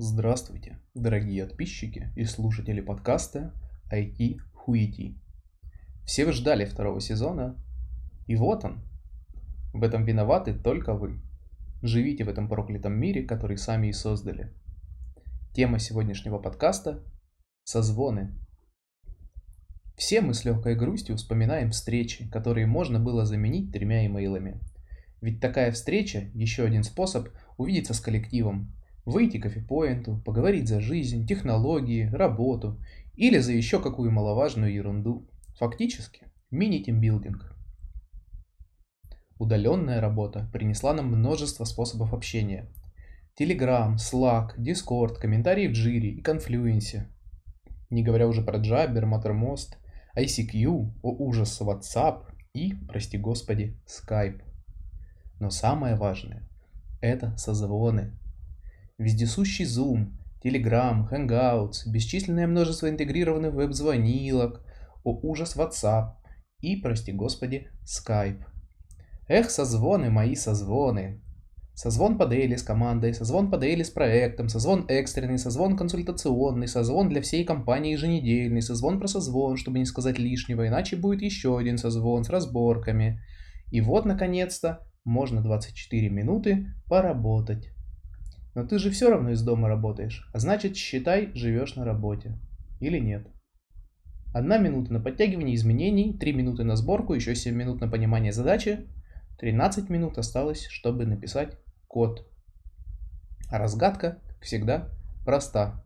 Здравствуйте, дорогие подписчики и слушатели подкаста IT Хуити. Все вы ждали второго сезона, и вот он. В этом виноваты только вы. Живите в этом проклятом мире, который сами и создали. Тема сегодняшнего подкаста – созвоны. Все мы с легкой грустью вспоминаем встречи, которые можно было заменить тремя имейлами. Ведь такая встреча – еще один способ увидеться с коллективом, выйти к кофепоинту, поговорить за жизнь, технологии, работу или за еще какую маловажную ерунду. Фактически, мини-тимбилдинг. Удаленная работа принесла нам множество способов общения. Telegram, Slack, Discord, комментарии в Jira и Confluence. Не говоря уже про Jabber, Mattermost, ICQ, о ужас, WhatsApp и, прости господи, Skype. Но самое важное – это созвоны, Вездесущий Zoom, Telegram, Hangouts, бесчисленное множество интегрированных веб-звонилок, о ужас WhatsApp и, прости господи, Skype. Эх, созвоны мои, созвоны. Созвон по дейли с командой, созвон по дейли с проектом, созвон экстренный, созвон консультационный, созвон для всей компании еженедельный, созвон про созвон, чтобы не сказать лишнего, иначе будет еще один созвон с разборками. И вот, наконец-то, можно 24 минуты поработать. Но ты же все равно из дома работаешь, а значит, считай, живешь на работе. Или нет. Одна минута на подтягивание изменений, 3 минуты на сборку, еще 7 минут на понимание задачи, 13 минут осталось, чтобы написать код. А разгадка, как всегда, проста.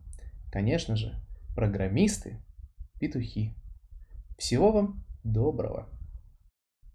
Конечно же, программисты, петухи. Всего вам доброго.